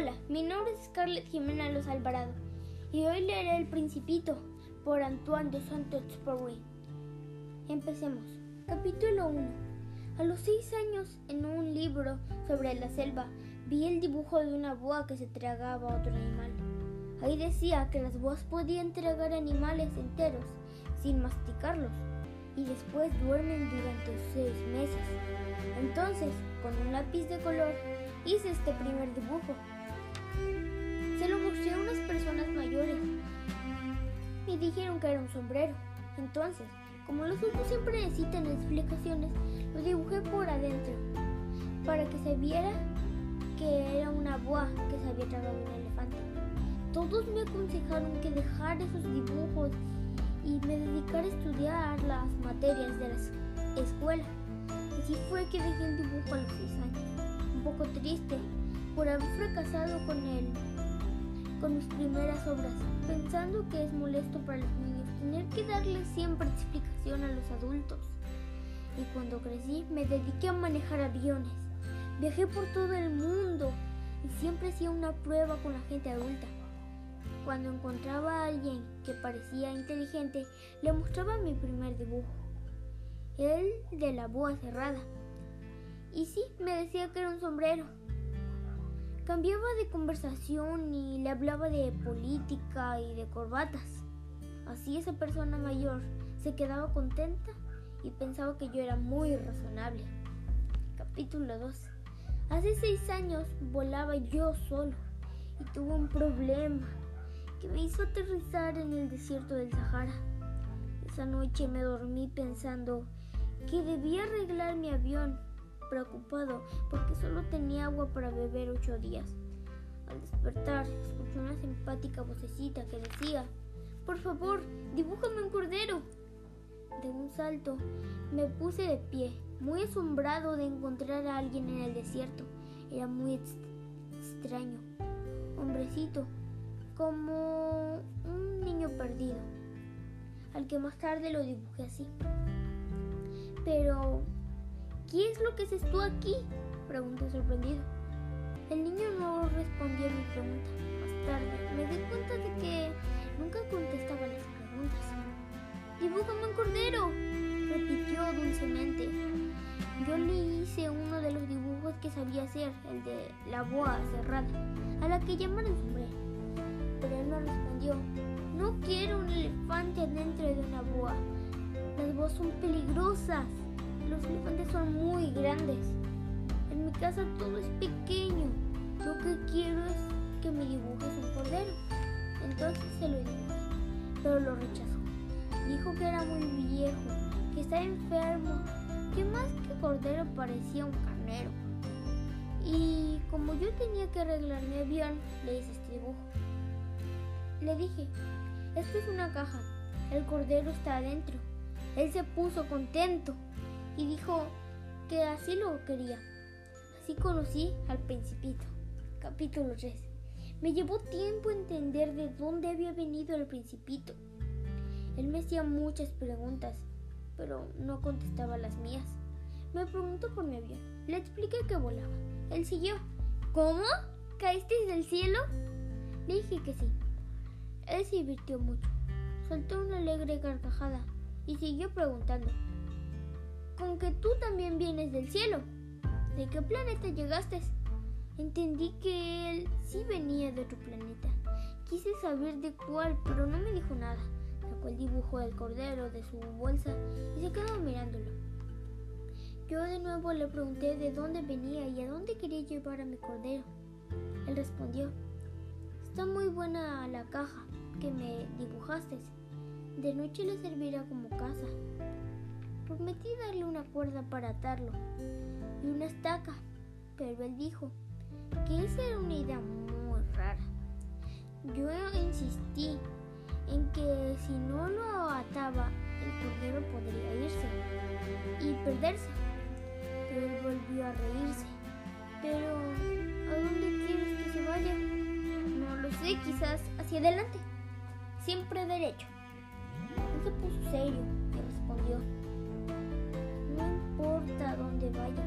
Hola, mi nombre es Scarlett Jimena Los Alvarado y hoy leeré El Principito por Antoine de Saint-Exupéry. Empecemos. Capítulo 1. A los seis años, en un libro sobre la selva, vi el dibujo de una boa que se tragaba a otro animal. Ahí decía que las boas podían tragar animales enteros sin masticarlos y después duermen durante seis meses. Entonces, con un lápiz de color, hice este primer dibujo. Se lo mostré a unas personas mayores y dijeron que era un sombrero. Entonces, como los adultos siempre necesitan explicaciones, lo dibujé por adentro para que se viera que era una boa que se había tragado un elefante. Todos me aconsejaron que dejara esos dibujos y me dedicara a estudiar las materias de la escuela. Así fue que dejé el dibujo a los seis años, un poco triste por haber fracasado con él, con mis primeras obras, pensando que es molesto para los niños tener que darles siempre explicación a los adultos. Y cuando crecí me dediqué a manejar aviones. Viajé por todo el mundo y siempre hacía una prueba con la gente adulta. Cuando encontraba a alguien que parecía inteligente, le mostraba mi primer dibujo, el de la boa cerrada. Y sí, me decía que era un sombrero. Cambiaba de conversación y le hablaba de política y de corbatas. Así esa persona mayor se quedaba contenta y pensaba que yo era muy razonable. Capítulo 2. Hace seis años volaba yo solo y tuve un problema que me hizo aterrizar en el desierto del Sahara. Esa noche me dormí pensando que debía arreglar mi avión, preocupado porque solo tenía agua para beber ocho días. Al despertar, escuché una simpática vocecita que decía, por favor, dibújame un cordero. De un salto, me puse de pie, muy asombrado de encontrar a alguien en el desierto. Era muy extraño. Hombrecito, como un niño perdido, al que más tarde lo dibujé así. Pero, ¿qué es lo que haces tú aquí? pregunté sorprendido. El niño no respondió a mi pregunta. Más tarde me di cuenta de que nunca contestaba las preguntas. ¡Dibújame un cordero! repitió dulcemente. Yo le hice uno de los dibujos que sabía hacer, el de la boa cerrada, a la que llaman el sombrero pero él me respondió, no quiero un elefante dentro de una boa. Las boas son peligrosas. Los elefantes son muy grandes. En mi casa todo es pequeño. Lo que quiero es que me dibujes un cordero. Entonces se lo dibujé, pero lo rechazó. Dijo que era muy viejo, que estaba enfermo, que más que cordero parecía un carnero. Y como yo tenía que arreglar mi avión, le hice este dibujo. Le dije, esto es una caja, el cordero está adentro. Él se puso contento y dijo que así lo quería. Así conocí al principito. Capítulo 3. Me llevó tiempo entender de dónde había venido el principito. Él me hacía muchas preguntas, pero no contestaba las mías. Me preguntó por mi avión. Le expliqué que volaba. Él siguió. ¿Cómo? ¿Caíste del cielo? Le dije que sí. Él se divirtió mucho. Soltó una alegre carcajada y siguió preguntando. ¿Con que tú también vienes del cielo? ¿De qué planeta llegaste? Entendí que él sí venía de otro planeta. Quise saber de cuál, pero no me dijo nada. Sacó el dibujo del cordero de su bolsa y se quedó mirándolo. Yo de nuevo le pregunté de dónde venía y a dónde quería llevar a mi cordero. Él respondió, está muy buena la caja, que me dibujaste. De noche le servirá como casa. Prometí darle una cuerda para atarlo y una estaca, pero él dijo que esa era una idea muy rara. Yo insistí en que si no lo ataba, el cordero podría irse y perderse. Pero él volvió a reírse. Pero, ¿a dónde quieres que se vaya? No lo sé, quizás hacia adelante siempre derecho. Él se puso serio y respondió, importa dónde vaya,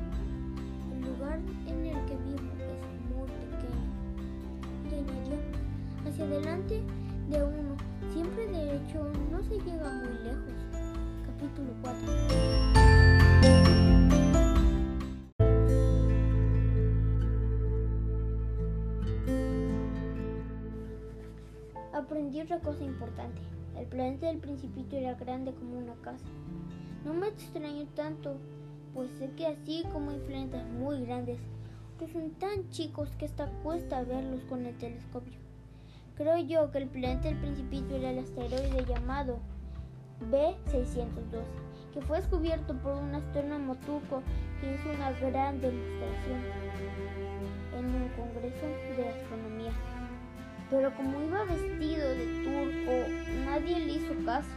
el lugar en el que vivo es muy pequeño. delante de uno, siempre derecho, no se llega muy lejos. Capítulo 4. Aprendí otra cosa importante. El planeta del principito era grande como una casa. No me extraño tanto, pues sé que así como hay planetas muy grandes, que son tan chicos que hasta cuesta verlos con el telescopio. Creo yo que el planeta del principito era el asteroide llamado B612, que fue descubierto por un astrónomo turco que hizo una gran demostración en un congreso de astronomía. Pero como iba vestido de turco, nadie le hizo caso.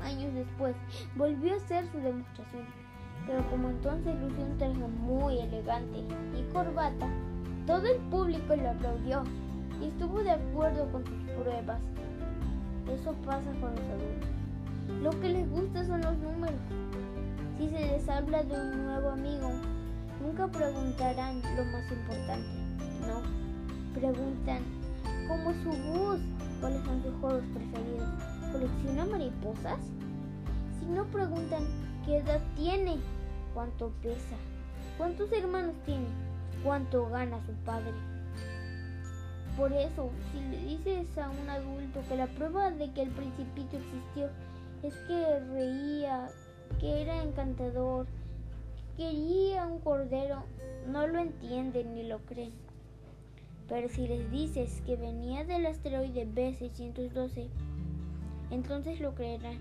Años después, volvió a hacer su demostración. Pero como entonces lució un traje muy elegante y corbata, todo el público lo aplaudió y estuvo de acuerdo con sus pruebas. Eso pasa con los adultos. Lo que les gusta son los números. Si se les habla de un nuevo amigo, nunca preguntarán lo más importante. No, preguntan cómo es su bus, cuáles son sus juegos preferidos. ¿Colecciona mariposas? Si no preguntan qué edad tiene, cuánto pesa, cuántos hermanos tiene, cuánto gana su padre. Por eso, si le dices a un adulto que la prueba de que el principito existió es que reía, que era encantador, quería un cordero, no lo entienden ni lo creen. Pero si les dices que venía del asteroide B612, entonces lo creerán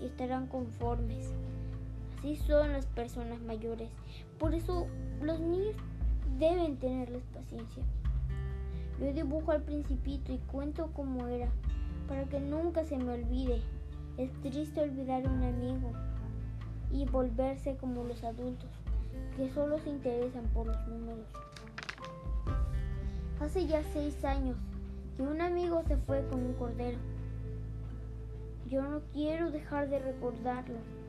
y estarán conformes. Así son las personas mayores. Por eso los niños deben tenerles paciencia. Yo dibujo al principito y cuento cómo era, para que nunca se me olvide. Es triste olvidar a un amigo y volverse como los adultos, que solo se interesan por los números. Hace ya seis años que un amigo se fue con un cordero. Yo no quiero dejar de recordarlo.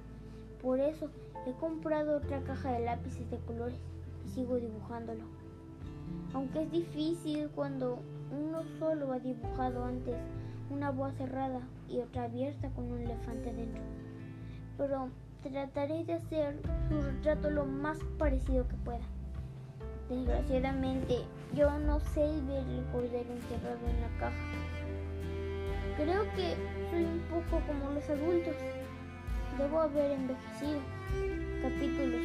Por eso he comprado otra caja de lápices de colores y sigo dibujándolo. Aunque es difícil cuando uno solo ha dibujado antes una boa cerrada y otra abierta con un elefante dentro. Pero trataré de hacer su retrato lo más parecido que pueda. Desgraciadamente, yo no sé ver el cordero encerrado en la caja. Creo que soy un poco como los adultos. Debo haber envejecido. Capítulo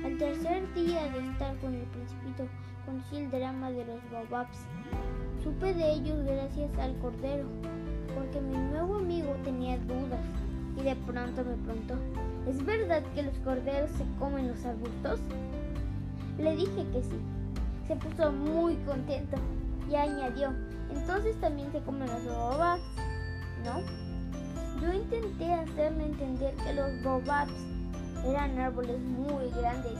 5. Al tercer día de estar con el principito, conocí el drama de los bababs. Supe de ellos gracias al cordero, porque mi nuevo amigo tenía dudas y de pronto me preguntó, ¿es verdad que los corderos se comen los arbustos? Le dije que sí. Se puso muy contento y añadió, entonces también se comen los bobabs, entender que los bobabs eran árboles muy grandes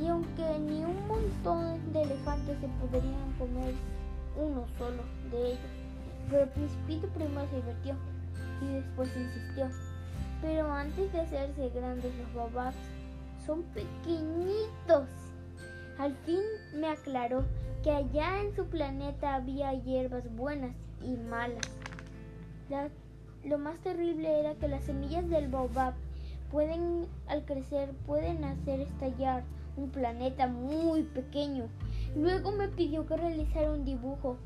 y aunque ni un montón de elefantes se podrían comer uno solo de ellos, pero el principito primero se divertió y después insistió. Pero antes de hacerse grandes los bobabs, son pequeñitos. Al fin me aclaró que allá en su planeta había hierbas buenas y malas. Lo más terrible era que las semillas del baobab pueden, al crecer, pueden hacer estallar un planeta muy pequeño. Luego me pidió que realizara un dibujo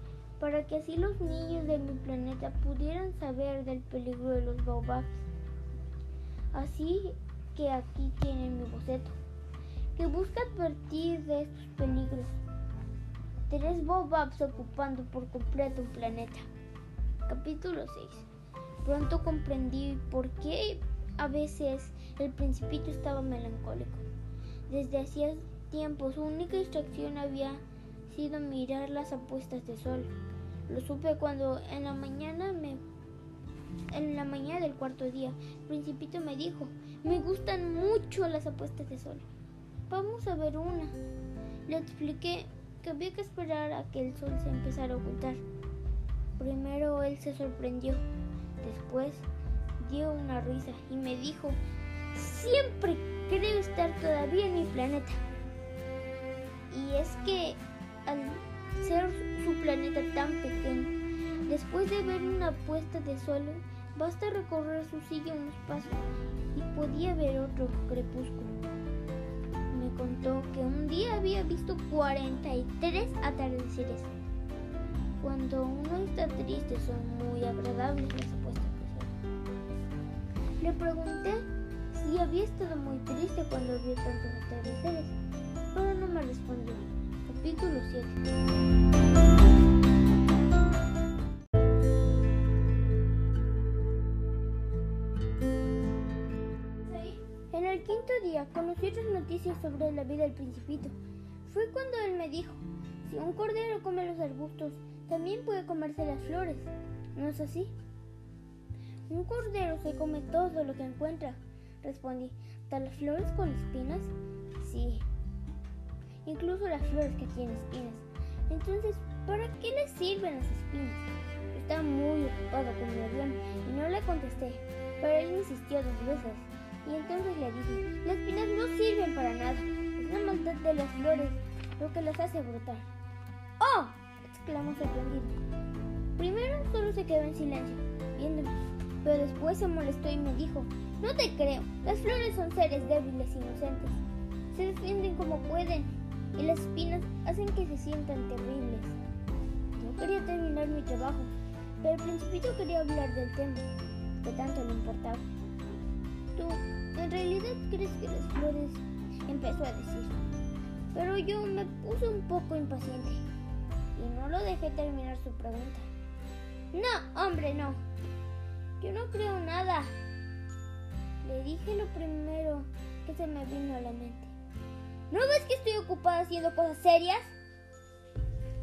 para que así los niños de mi planeta pudieran saber del peligro de los baobabs. Así que aquí tienen mi boceto que busca advertir de estos peligros. Tres Bobabs ocupando por completo un planeta. Capítulo 6. Pronto comprendí por qué a veces el principito estaba melancólico. Desde hacía tiempo su única distracción había sido mirar las apuestas de sol. Lo supe cuando en la mañana me en la mañana del cuarto día, el principito me dijo, me gustan mucho las apuestas de sol. Vamos a ver una. Le expliqué que había que esperar a que el sol se empezara a ocultar. Primero él se sorprendió, después dio una risa y me dijo, siempre creo estar todavía en mi planeta. Y es que al ser su planeta tan pequeño. Después de ver una puesta de sol, basta recorrer su silla unos pasos y podía ver otro crepúsculo. Me contó que un día había visto 43 atardeceres. Cuando uno está triste son muy agradables Le pregunté si había estado muy triste cuando vio tantos atardeceres, pero no me respondió. Capítulo 7 En el quinto día conocí otras noticias sobre la vida del principito. Fue cuando él me dijo, si un cordero come los arbustos, también puede comerse las flores. ¿No es así? Un cordero se come todo lo que encuentra, respondí. ¿Tal las flores con espinas? Sí, incluso las flores que tienen espinas. Entonces, ¿para qué le sirven las espinas? estaba muy ocupado con mi avión y no le contesté, pero él insistió dos veces. Y entonces le dije, las espinas no sirven para nada. Es la maldad de las flores lo que las hace brotar. ¡Oh! exclamó sorprendido. Primero solo se quedó en silencio, viéndome, pero después se molestó y me dijo, no te creo, las flores son seres débiles, inocentes. Se defienden como pueden y las espinas hacen que se sientan terribles. No quería terminar mi trabajo, pero el principito quería hablar del tema, que tanto le importaba. Tú, en realidad crees que las flores, empezó a decir. Pero yo me puse un poco impaciente y no lo dejé terminar su pregunta. No, hombre, no. Yo no creo nada. Le dije lo primero que se me vino a la mente. ¿No ves que estoy ocupada haciendo cosas serias?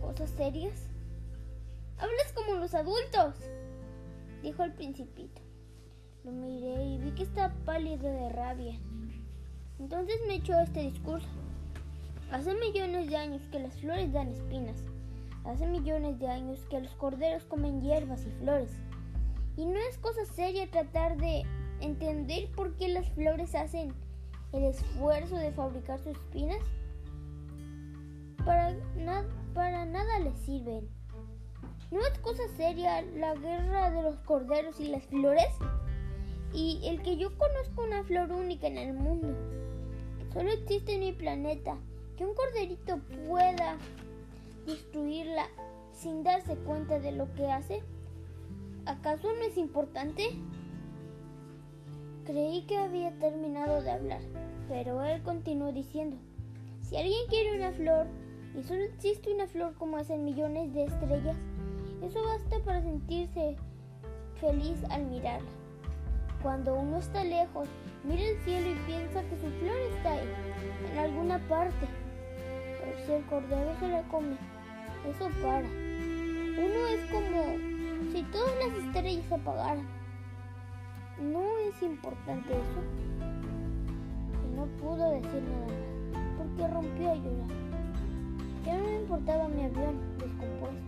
¿Cosas serias? Hablas como los adultos, dijo el principito. Lo miré y vi que estaba pálido de rabia. Entonces me echó este discurso. Hace millones de años que las flores dan espinas. Hace millones de años que los corderos comen hierbas y flores. Y no es cosa seria tratar de entender por qué las flores hacen el esfuerzo de fabricar sus espinas? Para, para nada les sirven. ¿No es cosa seria la guerra de los corderos y las flores? Y el que yo conozco una flor única en el mundo. Solo existe en mi planeta. Que un corderito pueda destruirla sin darse cuenta de lo que hace. ¿Acaso no es importante? Creí que había terminado de hablar, pero él continuó diciendo, si alguien quiere una flor y solo existe una flor como esa en millones de estrellas, eso basta para sentirse feliz al mirarla. Cuando uno está lejos, mira el cielo y piensa que su flor está ahí, en alguna parte. Pero si el cordero se la come, eso para. Uno es como si todas las estrellas se apagaran ¿No es importante eso? Y no pudo decir nada más, porque rompió a llorar. Ya no me importaba mi avión descompuesto,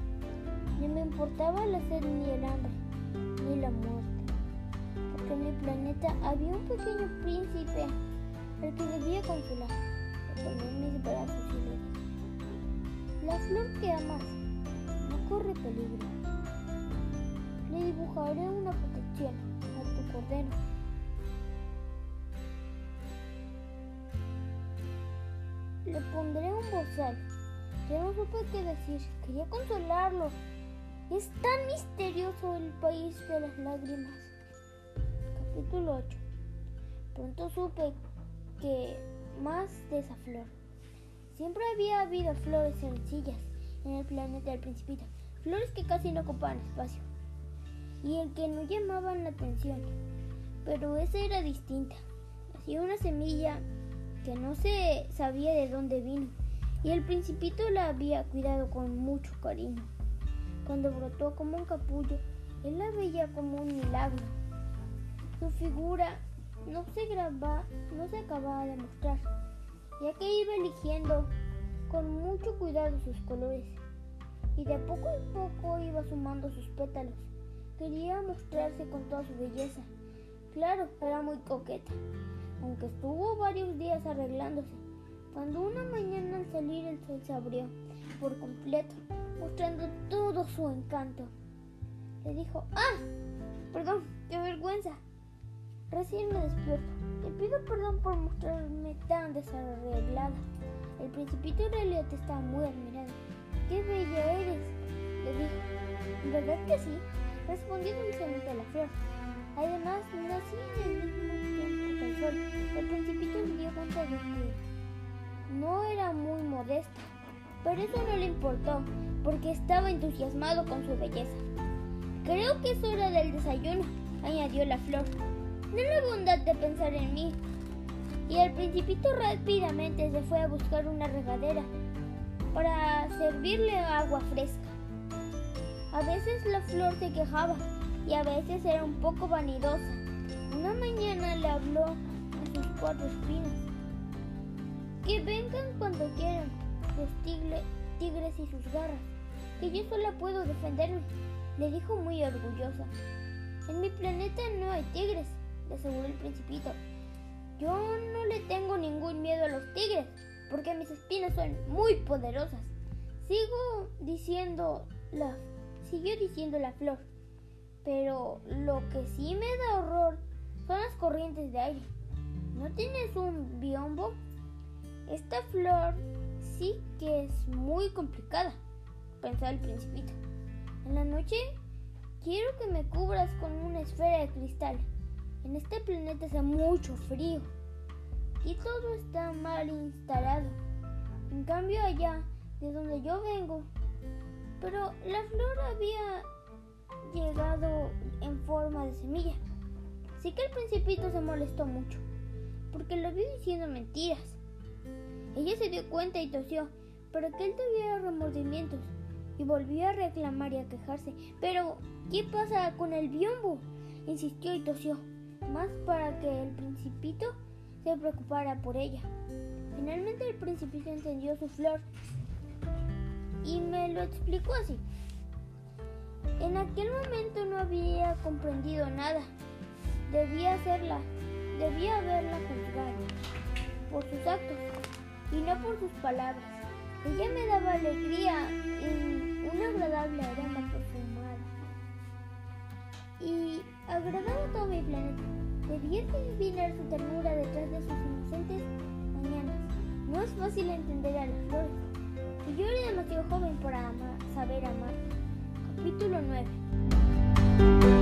ni me importaba la sed ni el hambre, ni la muerte, porque en mi planeta había un pequeño príncipe al que debía consolar. Lo tomé en mis brazos y le dije, la flor que amas no corre peligro. Dibujaré una protección cordero. Le pondré un bozal. Ya no supe qué decir. Quería consolarlo. Es tan misterioso el país de las lágrimas. Capítulo 8. Pronto supe que más de esa flor. Siempre había habido flores sencillas en el planeta del principito. Flores que casi no ocupaban espacio y el que no llamaban la atención. Pero esa era distinta. Hacía una semilla que no se sabía de dónde vino y el principito la había cuidado con mucho cariño. Cuando brotó como un capullo, él la veía como un milagro. Su figura no se graba, no se acababa de mostrar, ya que iba eligiendo con mucho cuidado sus colores y de poco a poco iba sumando sus pétalos Quería mostrarse con toda su belleza. Claro, era muy coqueta, aunque estuvo varios días arreglándose. Cuando una mañana al salir el sol se abrió por completo, mostrando todo su encanto, le dijo, ¡Ah! Perdón, qué vergüenza. Recién me despierto. Te pido perdón por mostrarme tan desarreglada. El principito en realidad estaba muy admirado. ¡Qué bella eres! Le dijo. ¿Verdad que sí? Respondió dulcemente la flor. Además, nací en el mismo tiempo que el sol. El principito se dio cuenta de que no era muy modesto, pero eso no le importó, porque estaba entusiasmado con su belleza. Creo que es hora del desayuno, añadió la flor. No la bondad de pensar en mí. Y el principito rápidamente se fue a buscar una regadera para servirle agua fresca. A veces la flor se quejaba y a veces era un poco vanidosa. Una mañana le habló a sus cuatro espinas. Que vengan cuando quieran los tigres y sus garras, que yo solo puedo defenderme, le dijo muy orgullosa. En mi planeta no hay tigres, le aseguró el principito. Yo no le tengo ningún miedo a los tigres, porque mis espinas son muy poderosas. Sigo diciendo la, siguió diciendo la flor. Pero lo que sí me da horror son las corrientes de aire. ¿No tienes un biombo? Esta flor sí que es muy complicada, pensó el principito. En la noche quiero que me cubras con una esfera de cristal. En este planeta hace mucho frío y todo está mal instalado. En cambio allá, de donde yo vengo, pero la flor había llegado en forma de semilla. Así que el principito se molestó mucho, porque lo vio diciendo mentiras. Ella se dio cuenta y tosió, pero que él tuviera remordimientos y volvió a reclamar y a quejarse. Pero, ¿qué pasa con el biombo? insistió y tosió, más para que el principito se preocupara por ella. Finalmente el principito entendió su flor y me lo explicó así. En aquel momento no había comprendido nada. Debía hacerla, debía haberla juzgado por sus actos y no por sus palabras. Ella me daba alegría en una agradable aroma perfumada y agradaba todo mi planeta. Debía adivinar su ternura detrás de sus inocentes mañanas. No es fácil entender a las flores y yo era demasiado joven para saber amar. Capítulo 9